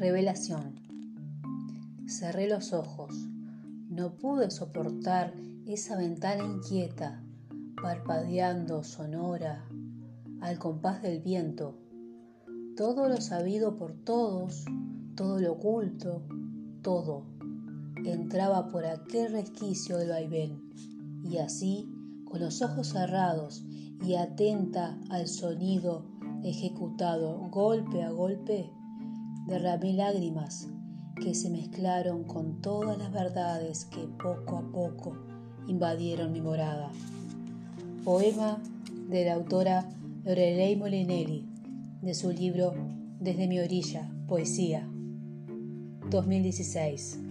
Revelación. Cerré los ojos. No pude soportar esa ventana inquieta, parpadeando sonora, al compás del viento. Todo lo sabido por todos, todo lo oculto, todo, entraba por aquel resquicio del vaivén, y así, con los ojos cerrados y atenta al sonido ejecutado golpe a golpe, derramé lágrimas que se mezclaron con todas las verdades que poco a poco invadieron mi morada. Poema de la autora Lorelei Molinelli, de su libro Desde mi orilla, poesía, 2016.